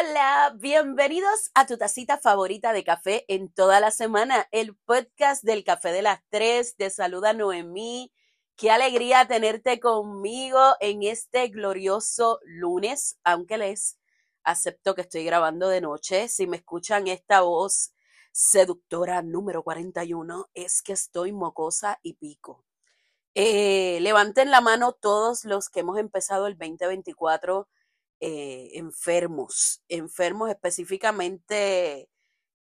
Hola, bienvenidos a tu tacita favorita de café en toda la semana, el podcast del café de las tres. Te saluda Noemí. Qué alegría tenerte conmigo en este glorioso lunes, aunque les acepto que estoy grabando de noche. Si me escuchan esta voz seductora número 41, es que estoy mocosa y pico. Eh, levanten la mano todos los que hemos empezado el 2024 eh, enfermos, enfermos específicamente,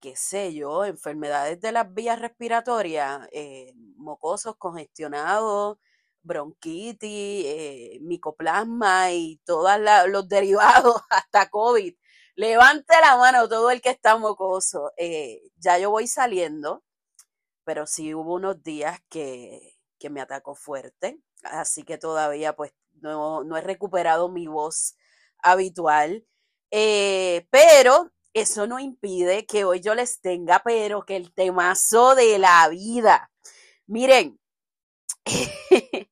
qué sé yo, enfermedades de las vías respiratorias, eh, mocosos congestionados, bronquitis, eh, micoplasma y todos los derivados, hasta COVID. Levante la mano todo el que está mocoso. ya yo voy saliendo, pero sí hubo unos días que, que me atacó fuerte, así que todavía pues no, no he recuperado mi voz habitual. Eh, pero eso no impide que hoy yo les tenga, pero que el temazo de la vida. Miren,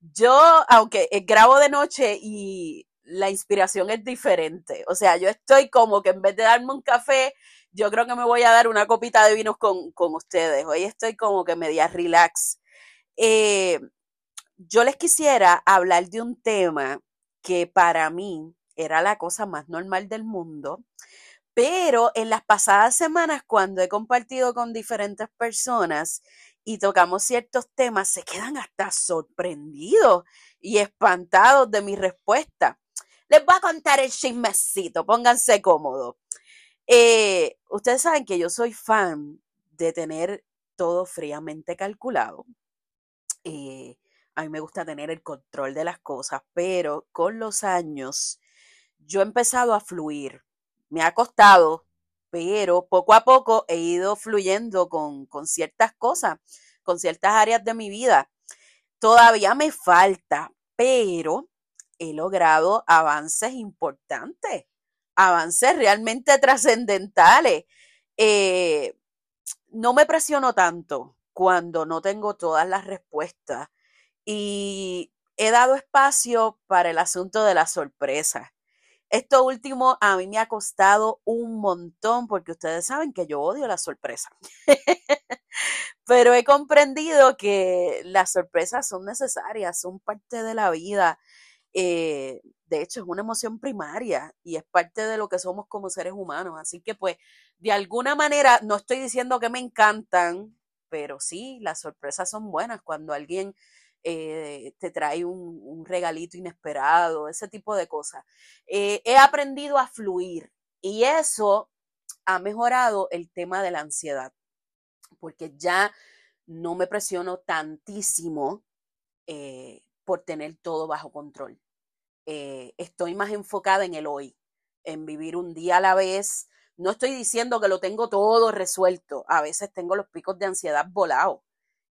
yo, aunque eh, grabo de noche y la inspiración es diferente, o sea, yo estoy como que en vez de darme un café, yo creo que me voy a dar una copita de vinos con, ustedes. Hoy estoy como que media relax. Eh, yo les quisiera hablar de un tema que para mí era la cosa más normal del mundo, pero en las pasadas semanas cuando he compartido con diferentes personas y tocamos ciertos temas, se quedan hasta sorprendidos y espantados de mi respuesta. Les voy a contar el chismecito, pónganse cómodos. Eh, ustedes saben que yo soy fan de tener todo fríamente calculado. Eh, a mí me gusta tener el control de las cosas, pero con los años yo he empezado a fluir. Me ha costado, pero poco a poco he ido fluyendo con, con ciertas cosas, con ciertas áreas de mi vida. Todavía me falta, pero he logrado avances importantes, avances realmente trascendentales. Eh, no me presiono tanto cuando no tengo todas las respuestas y he dado espacio para el asunto de la sorpresa. Esto último a mí me ha costado un montón porque ustedes saben que yo odio la sorpresa. Pero he comprendido que las sorpresas son necesarias, son parte de la vida. Eh, de hecho, es una emoción primaria y es parte de lo que somos como seres humanos. Así que pues, de alguna manera, no estoy diciendo que me encantan, pero sí, las sorpresas son buenas cuando alguien eh, te trae un, regalito inesperado, ese tipo de cosas. Eh, he aprendido a fluir y eso ha mejorado el tema de la ansiedad, porque ya no me presiono tantísimo eh, por tener todo bajo control. estoy más enfocada en el hoy, en vivir un día a la vez. No estoy diciendo que lo tengo todo resuelto. A veces tengo los picos de ansiedad volados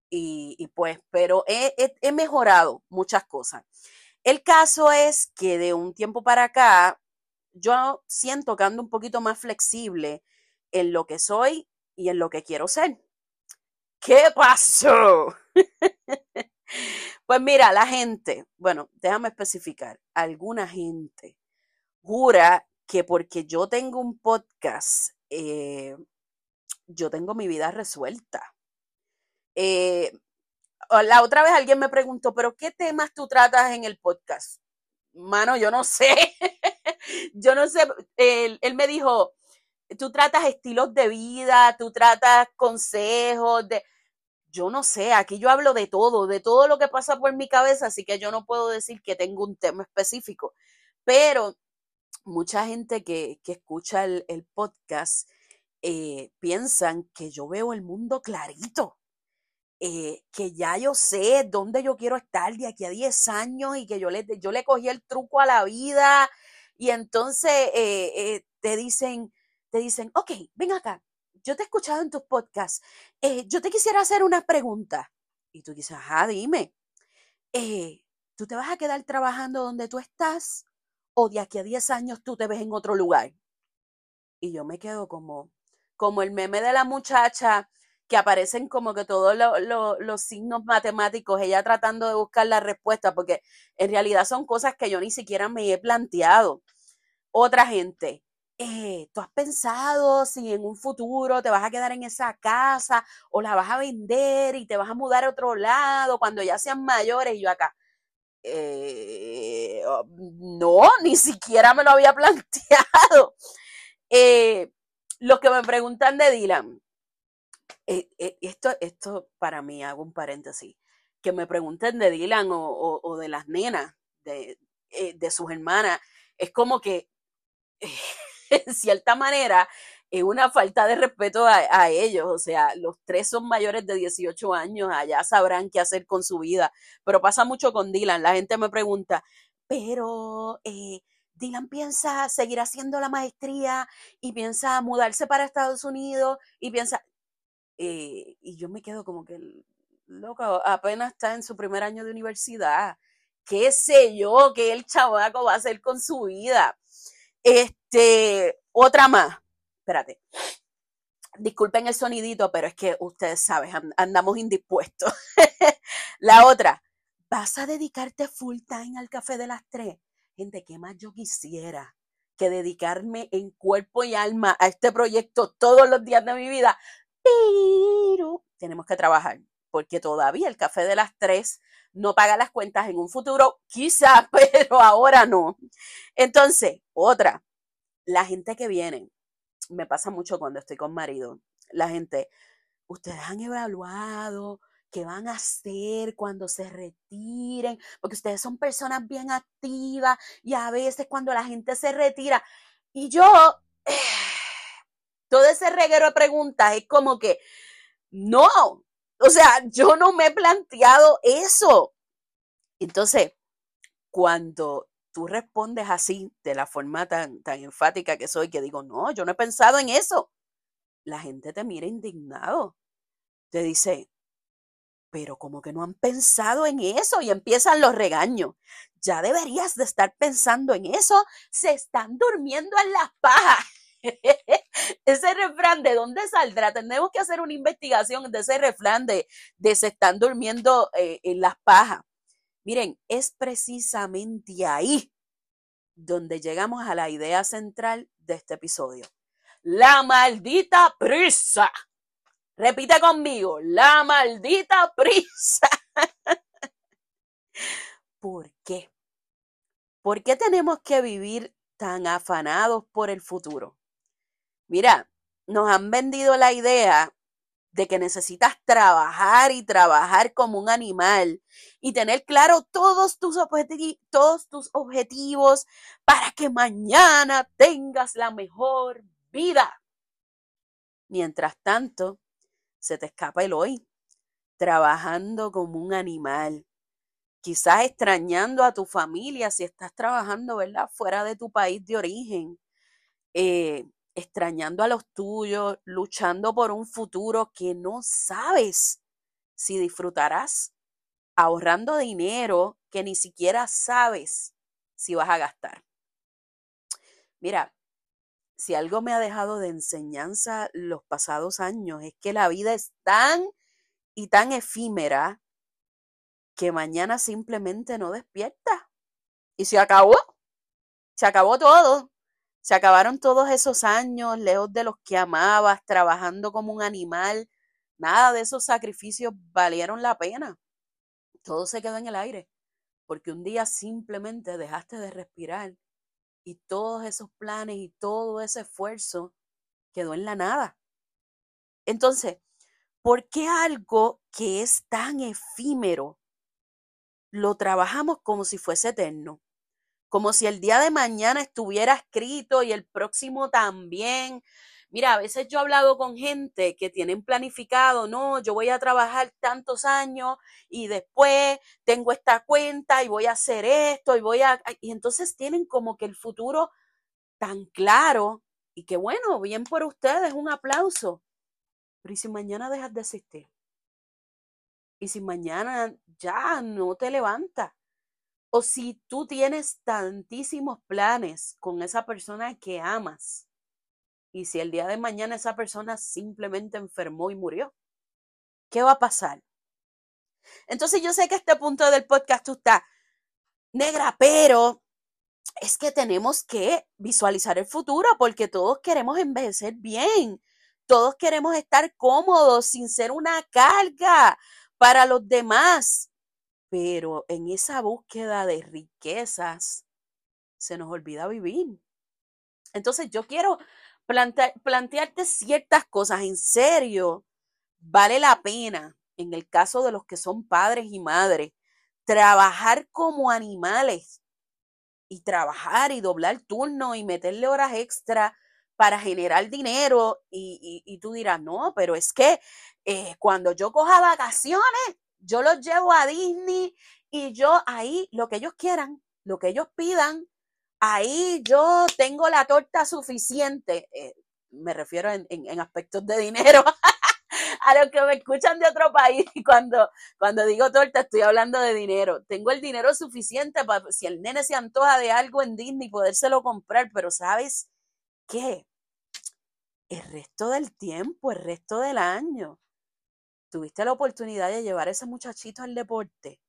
y, pues, pero he, mejorado muchas cosas. El caso es que de un tiempo para acá, yo siento que ando un poquito más flexible en lo que soy y en lo que quiero ser. ¿Qué pasó? pues mira, la gente, bueno, déjame especificar, alguna gente jura que porque yo tengo un podcast, eh, yo tengo mi vida resuelta. Eh, la otra vez alguien me preguntó, pero ¿qué temas tú tratas en el podcast? Mano, yo no sé. yo no sé. Él, me dijo, tú tratas estilos de vida, tú tratas consejos de... Yo no sé, aquí yo hablo de todo, de todo lo que pasa por mi cabeza, así que yo no puedo decir que tengo un tema específico. Pero mucha gente que, que escucha el, el podcast eh, piensan que yo veo el mundo clarito eh, que ya yo sé dónde yo quiero estar de aquí a 10 años y que yo le, yo le cogí el truco a la vida y entonces eh, eh, te dicen, te dicen, ok, ven acá, yo te he escuchado en tus podcasts, yo te quisiera hacer una pregunta. Y tú dices, ajá, dime, ¿tú te vas a quedar trabajando donde tú estás o de aquí a 10 años tú te ves en otro lugar? Y yo me quedo como, como el meme de la muchacha que aparecen como que todos los signos matemáticos, ella tratando de buscar la respuesta, porque en realidad son cosas que yo ni siquiera me he planteado. Otra gente, eh, ¿tú has pensado si en un futuro te vas a quedar en esa casa o la vas a vender y te vas a mudar a otro lado cuando ya sean mayores? Y yo acá, eh, oh, no, ni siquiera me lo había planteado. Eh, los que me preguntan de Dylan, esto, esto para mí, hago un paréntesis, que me pregunten de Dylan o, de las nenas, de, de sus hermanas, es como que en cierta manera, es una falta de respeto a, ellos. O sea, los tres son mayores de 18 años, allá sabrán qué hacer con su vida. Pero pasa mucho con Dylan. La gente me pregunta, pero eh, Dylan piensa seguir haciendo la maestría y piensa mudarse para Estados Unidos y piensa... Eh, y yo me quedo como que, loco, apenas está en su primer año de universidad. ¿Qué sé yo qué el chavaco va a hacer con su vida? Este, otra más. Espérate. Disculpen el sonidito, pero es que ustedes saben, andamos indispuestos. La otra, ¿vas a dedicarte full time al café de las tres? Gente, ¿qué más yo quisiera que dedicarme en cuerpo y alma a este proyecto todos los días de mi vida? Tenemos que trabajar, porque todavía el café de las tres no paga las cuentas en un futuro, quizás, pero ahora no. Entonces, otra, la gente que viene, me pasa mucho cuando estoy con marido, la gente, ustedes han evaluado qué van a hacer cuando se retiren, porque ustedes son personas bien activas y a veces cuando la gente se retira, y yo, todo ese reguero de preguntas es como que, no, o sea, yo no me he planteado eso. Entonces, cuando tú respondes así, de la forma tan, tan enfática que soy, que digo, no, yo no he pensado en eso, la gente te mira indignado. Te dice, pero como que no han pensado en eso y empiezan los regaños. Ya deberías de estar pensando en eso. Se están durmiendo en las pajas. ese refrán, ¿de dónde saldrá? Tenemos que hacer una investigación de ese refrán de, de se están durmiendo eh, en las pajas. Miren, es precisamente ahí donde llegamos a la idea central de este episodio. La maldita prisa. Repite conmigo, la maldita prisa. ¿Por qué? ¿Por qué tenemos que vivir tan afanados por el futuro? Mira, nos han vendido la idea de que necesitas trabajar y trabajar como un animal y tener claro todos tus, todos tus objetivos para que mañana tengas la mejor vida. Mientras tanto, se te escapa el hoy, trabajando como un animal, quizás extrañando a tu familia si estás trabajando, ¿verdad? Fuera de tu país de origen. Eh, extrañando a los tuyos, luchando por un futuro que no sabes si disfrutarás, ahorrando dinero que ni siquiera sabes si vas a gastar. Mira, si algo me ha dejado de enseñanza los pasados años es que la vida es tan y tan efímera que mañana simplemente no despierta. Y se acabó. Se acabó todo. Se acabaron todos esos años lejos de los que amabas, trabajando como un animal. Nada de esos sacrificios valieron la pena. Todo se quedó en el aire, porque un día simplemente dejaste de respirar y todos esos planes y todo ese esfuerzo quedó en la nada. Entonces, ¿por qué algo que es tan efímero lo trabajamos como si fuese eterno? Como si el día de mañana estuviera escrito y el próximo también. Mira, a veces yo he hablado con gente que tienen planificado, no, yo voy a trabajar tantos años y después tengo esta cuenta y voy a hacer esto y voy a... Y entonces tienen como que el futuro tan claro y que bueno, bien por ustedes, un aplauso. Pero ¿y si mañana dejas de existir? ¿Y si mañana ya no te levantas? O si tú tienes tantísimos planes con esa persona que amas y si el día de mañana esa persona simplemente enfermó y murió, ¿qué va a pasar? Entonces yo sé que este punto del podcast tú negra, pero es que tenemos que visualizar el futuro porque todos queremos envejecer bien, todos queremos estar cómodos sin ser una carga para los demás. Pero en esa búsqueda de riquezas se nos olvida vivir. Entonces yo quiero plantearte ciertas cosas en serio. Vale la pena, en el caso de los que son padres y madres, trabajar como animales y trabajar y doblar turno y meterle horas extra para generar dinero y, tú dirás, no, pero es que eh, cuando yo coja vacaciones, yo los llevo a Disney y yo ahí, lo que ellos quieran, lo que ellos pidan, ahí yo tengo la torta suficiente. Eh, me refiero en, en aspectos de dinero. a los que me escuchan de otro país, cuando, cuando digo torta estoy hablando de dinero. Tengo el dinero suficiente para, si el nene se antoja de algo en Disney, podérselo comprar, pero ¿sabes qué? El resto del tiempo, el resto del año, tuviste la oportunidad de llevar a ese muchachito al deporte,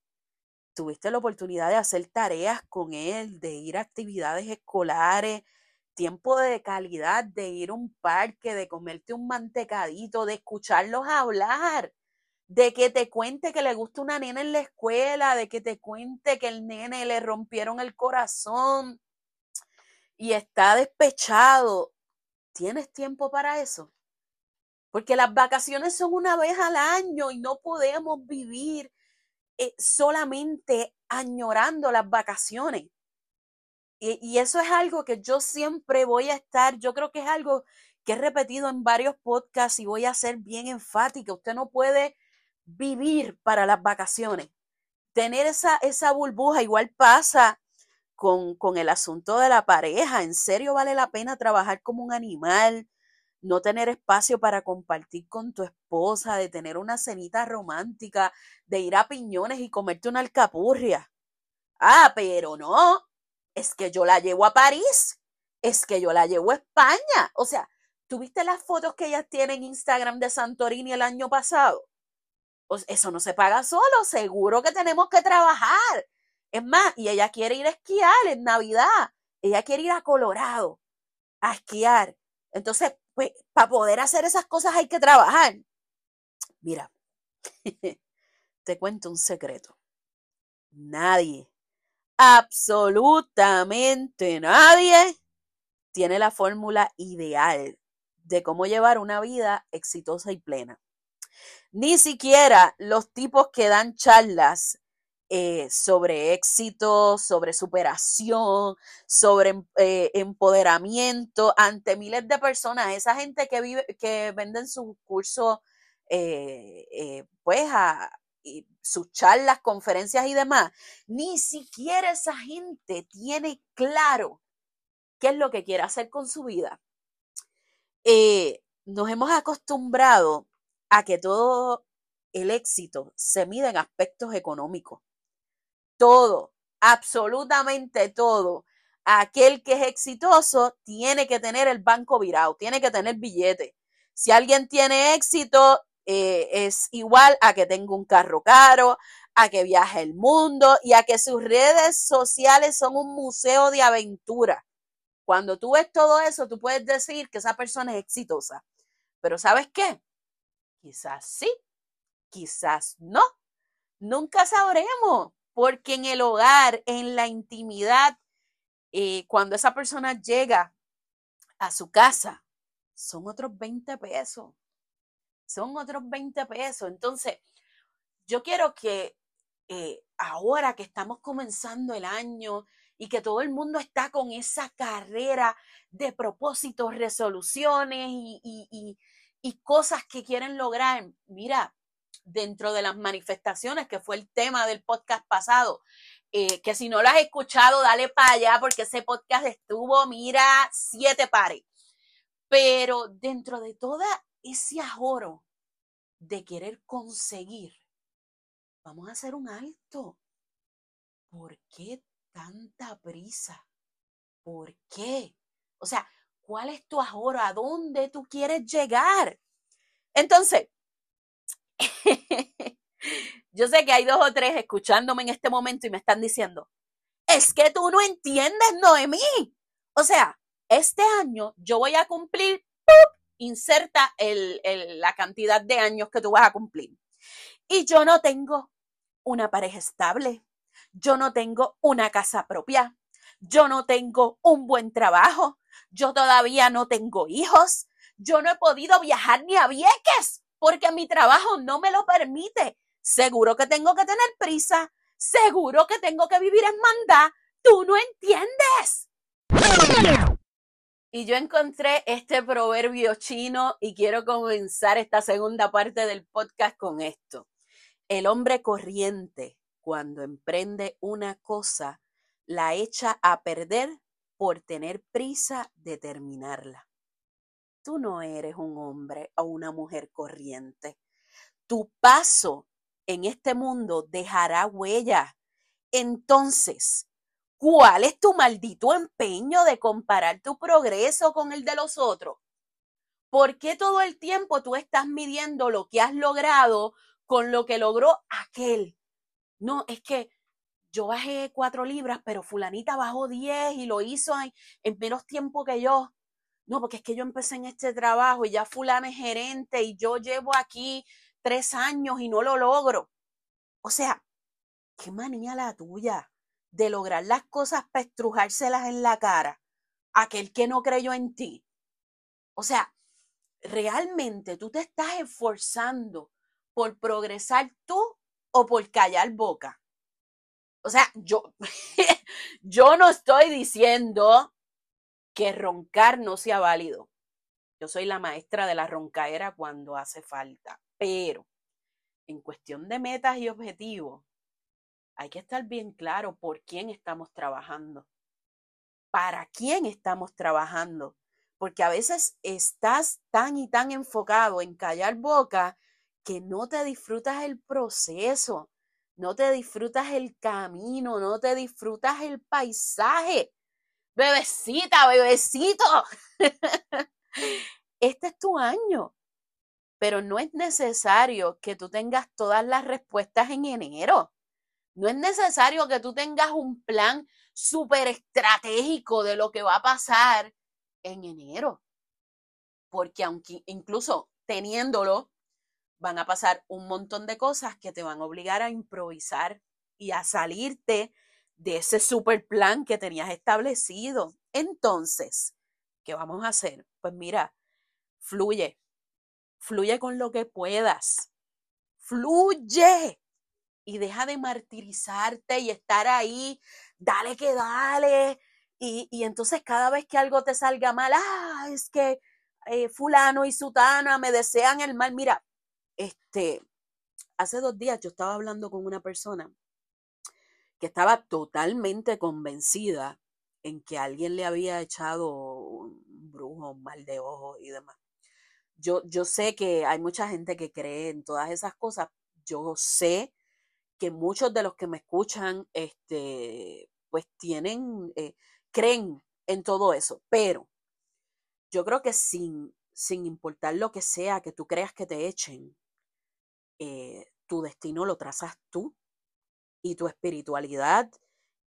tuviste la oportunidad de hacer tareas con él, de ir a actividades escolares, tiempo de calidad, de ir a un parque, de comerte un mantecadito, de escucharlos hablar, de que te cuente que le gusta una nena en la escuela, de que te cuente que el nene le rompieron el corazón y está despechado. ¿Tienes tiempo para eso? Porque las vacaciones son una vez al año y no podemos vivir eh, solamente añorando las vacaciones. Y, eso es algo que yo siempre voy a estar, yo creo que es algo que he repetido en varios podcasts y voy a ser bien enfática. Usted no puede vivir para las vacaciones. Tener esa, esa burbuja igual pasa con, con el asunto de la pareja. ¿En serio vale la pena trabajar como un animal? No tener espacio para compartir con tu esposa, de tener una cenita romántica, de ir a piñones y comerte una alcapurria. Ah, pero no, es que yo la llevo a París, es que yo la llevo a España. O sea, ¿tuviste las fotos que ellas tienen en Instagram de Santorini el año pasado? eso no se paga solo, seguro que tenemos que trabajar. Es más, y ella quiere ir a esquiar en Navidad, ella quiere ir a Colorado a esquiar. Entonces, pues, para poder hacer esas cosas hay que trabajar. Mira, te cuento un secreto. Nadie absolutamente nadie tiene la fórmula ideal de cómo llevar una vida exitosa y plena. Ni siquiera los tipos que dan charlas eh, sobre éxito, sobre superación, sobre eh, empoderamiento ante miles de personas, esa gente que vive, que venden sus cursos, eh, pues a, sus charlas, conferencias y demás, ni siquiera esa gente tiene claro qué es lo que quiere hacer con su vida. Nos hemos acostumbrado a que todo el éxito se mide en aspectos económicos. Todo, absolutamente todo. Aquel que es exitoso tiene que tener el banco virado, tiene que tener billete. Si alguien tiene éxito, eh, es igual a que tenga un carro caro, a que viaje el mundo y a que sus redes sociales son un museo de aventura. Cuando tú ves todo eso, tú puedes decir que esa persona es exitosa. Pero ¿sabes qué? Quizás sí, quizás no. Nunca sabremos, porque en el hogar, en la intimidad, eh, cuando esa persona llega a su casa, son otros 20 pesos son otros 20 pesos. Entonces, yo quiero que eh, ahora que estamos comenzando el año y que todo el mundo está con esa carrera de propósitos, resoluciones y, cosas que quieren lograr, mira, dentro de las manifestaciones, que fue el tema del podcast pasado, eh, que si no lo has escuchado, dale para allá porque ese podcast estuvo, mira, siete pares. Pero dentro de toda ese ahorro de querer conseguir, vamos a hacer un alto. ¿Por qué tanta prisa? ¿Por qué? O sea, ¿cuál es tu ahorro? ¿A dónde tú quieres llegar? Entonces, yo sé que hay dos o tres escuchándome en este momento y me están diciendo, es que tú no entiendes, Noemí. O sea, este año yo voy a cumplir, inserta la cantidad de años que tú vas a cumplir. Y yo no tengo una pareja estable, yo no tengo una casa propia, yo no tengo un buen trabajo, yo todavía no tengo hijos, yo no he podido viajar ni a Vieques porque mi trabajo no me lo permite. Seguro que tengo que tener prisa, seguro que tengo que vivir en mandá. Tú no entiendes. Y yo encontré este proverbio chino y quiero comenzar esta segunda parte del podcast con esto. El hombre corriente, cuando emprende una cosa, la echa a perder por tener prisa de terminarla. Tú no eres un hombre o una mujer corriente. Tu paso en este mundo dejará huella. Entonces, ¿cuál es tu maldito empeño de comparar tu progreso con el de los otros? ¿Por qué todo el tiempo tú estás midiendo lo que has logrado con lo que logró aquel? No, es que yo bajé cuatro libras, pero fulanita bajó diez y lo hizo en, menos tiempo que yo. No, porque es que yo empecé en este trabajo y ya fulana es gerente y yo llevo aquí tres años y no lo logro. O sea, qué manía la tuya de lograr las cosas para estrujárselas en la cara. Aquel que no creyó en ti. O sea, realmente tú te estás esforzando por progresar tú o por callar boca. O sea, yo, yo no estoy diciendo que roncar no sea válido. Yo soy la maestra de la roncaera cuando hace falta, pero en cuestión de metas y objetivos, hay que estar bien claro por quién estamos trabajando, para quién estamos trabajando, porque a veces estás tan y tan enfocado en callar boca que no te disfrutas el proceso no te disfrutas el camino, no te disfrutas el paisaje. Bebecita, bebecito. Este es tu año, pero no es necesario que tú tengas todas las respuestas en enero. No es necesario que tú tengas un plan súper estratégico de lo que va a pasar en enero. Porque aunque incluso teniéndolo, van a pasar un montón de cosas que te van a obligar a improvisar y a salirte de ese super plan que tenías establecido. Entonces, ¿qué vamos a hacer? Pues mira, fluye, fluye con lo que puedas, fluye y deja de martirizarte y estar ahí, dale que dale. Y, y entonces cada vez que algo te salga mal, ah, es que eh, fulano y sutana me desean el mal. Mira, este, hace dos días yo estaba hablando con una persona que estaba totalmente convencida en que alguien le había echado un brujo, un mal de ojo y demás. Yo, yo sé que hay mucha gente que cree en todas esas cosas. Yo sé que muchos de los que me escuchan, este, pues tienen, eh, creen en todo eso, pero yo creo que sin, sin importar lo que sea que tú creas que te echen, eh, tu destino lo trazas tú y tu espiritualidad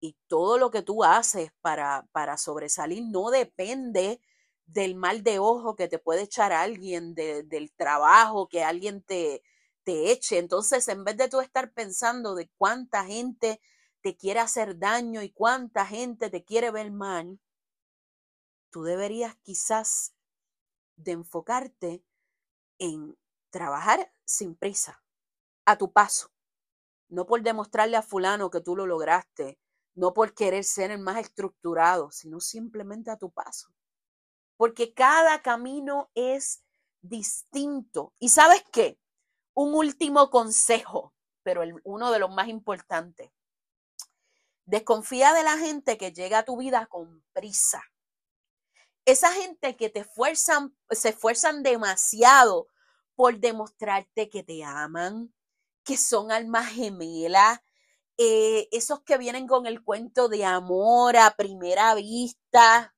y todo lo que tú haces para, para sobresalir no depende del mal de ojo que te puede echar alguien, del trabajo que alguien te, te eche. Entonces, en vez de tú estar pensando de cuánta gente te quiere hacer daño y cuánta gente te quiere ver mal, tú deberías quizás de enfocarte en trabajar sin prisa, a tu paso. No por demostrarle a fulano que tú lo lograste, no por querer ser el más estructurado, sino simplemente a tu paso. Porque cada camino es distinto. ¿Y sabes qué? Un último consejo, pero uno de los más importantes. Desconfía de la gente que llega a tu vida con prisa. Esa gente que te esfuerzan, se esfuerzan demasiado por demostrarte que te aman, que son almas gemelas, eh, esos que vienen con el cuento de amor a primera vista.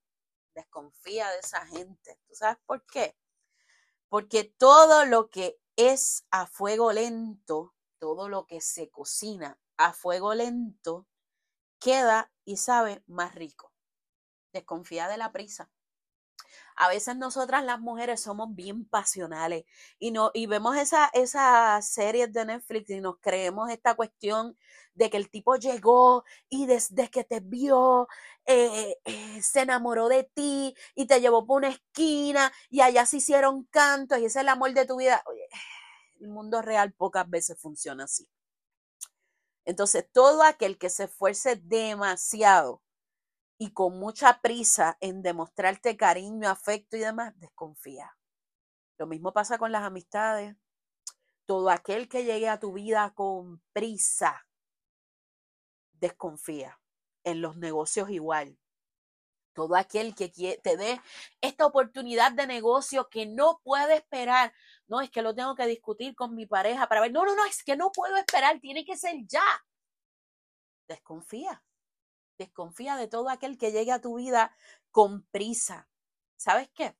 Desconfía de esa gente. ¿Tú sabes por qué? Porque todo lo que es a fuego lento, todo lo que se cocina a fuego lento, queda y sabe más rico. Desconfía de la prisa. A veces nosotras las mujeres somos bien pasionales y, no, y vemos esas esa series de Netflix y nos creemos esta cuestión de que el tipo llegó y desde que te vio eh, eh, se enamoró de ti y te llevó por una esquina y allá se hicieron cantos y ese es el amor de tu vida. El mundo real pocas veces funciona así. Entonces, todo aquel que se esfuerce demasiado y con mucha prisa en demostrarte cariño, afecto y demás, desconfía. Lo mismo pasa con las amistades. Todo aquel que llegue a tu vida con prisa, desconfía. En los negocios igual. Todo aquel que te dé esta oportunidad de negocio que no puede esperar. No, es que lo tengo que discutir con mi pareja para ver. No, no, no, es que no puedo esperar, tiene que ser ya. Desconfía. Desconfía de todo aquel que llegue a tu vida con prisa. ¿Sabes qué?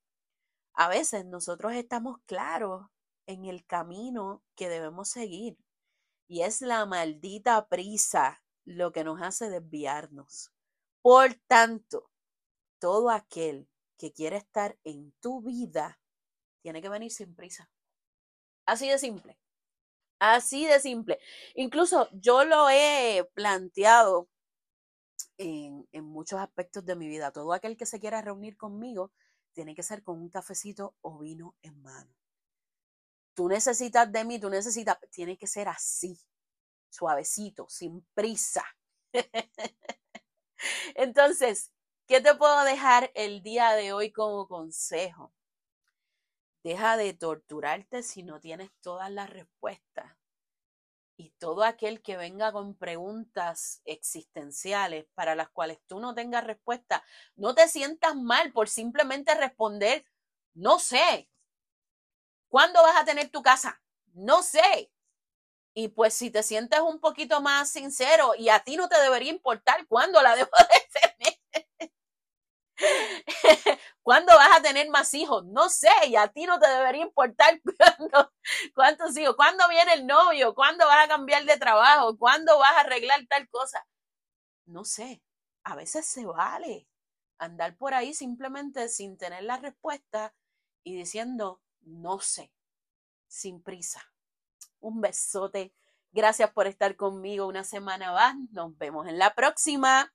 A veces nosotros estamos claros en el camino que debemos seguir. Y es la maldita prisa lo que nos hace desviarnos. Por tanto, todo aquel que quiere estar en tu vida tiene que venir sin prisa. Así de simple. Así de simple. Incluso yo lo he planteado en, muchos aspectos de mi vida. Todo aquel que se quiera reunir conmigo tiene que ser con un cafecito o vino en mano. Tú necesitas de mí, tú necesitas, tiene que ser así, suavecito, sin prisa. Entonces, ¿Qué te puedo dejar el día de hoy como consejo? Deja de torturarte si no tienes todas las respuestas. Y todo aquel que venga con preguntas existenciales para las cuales tú no tengas respuesta, no te sientas mal por simplemente responder, no sé. ¿Cuándo vas a tener tu casa? No sé. Y pues si te sientes un poquito más sincero y a ti no te debería importar cuándo la debo de tener, ¿Cuándo vas a tener más hijos? No sé, y a ti no te debería importar cuántos hijos, cuándo viene el novio, cuándo vas a cambiar de trabajo, cuándo vas a arreglar tal cosa. No sé, a veces se vale andar por ahí simplemente sin tener la respuesta y diciendo, no sé, sin prisa. Un besote. Gracias por estar conmigo una semana más. Nos vemos en la próxima.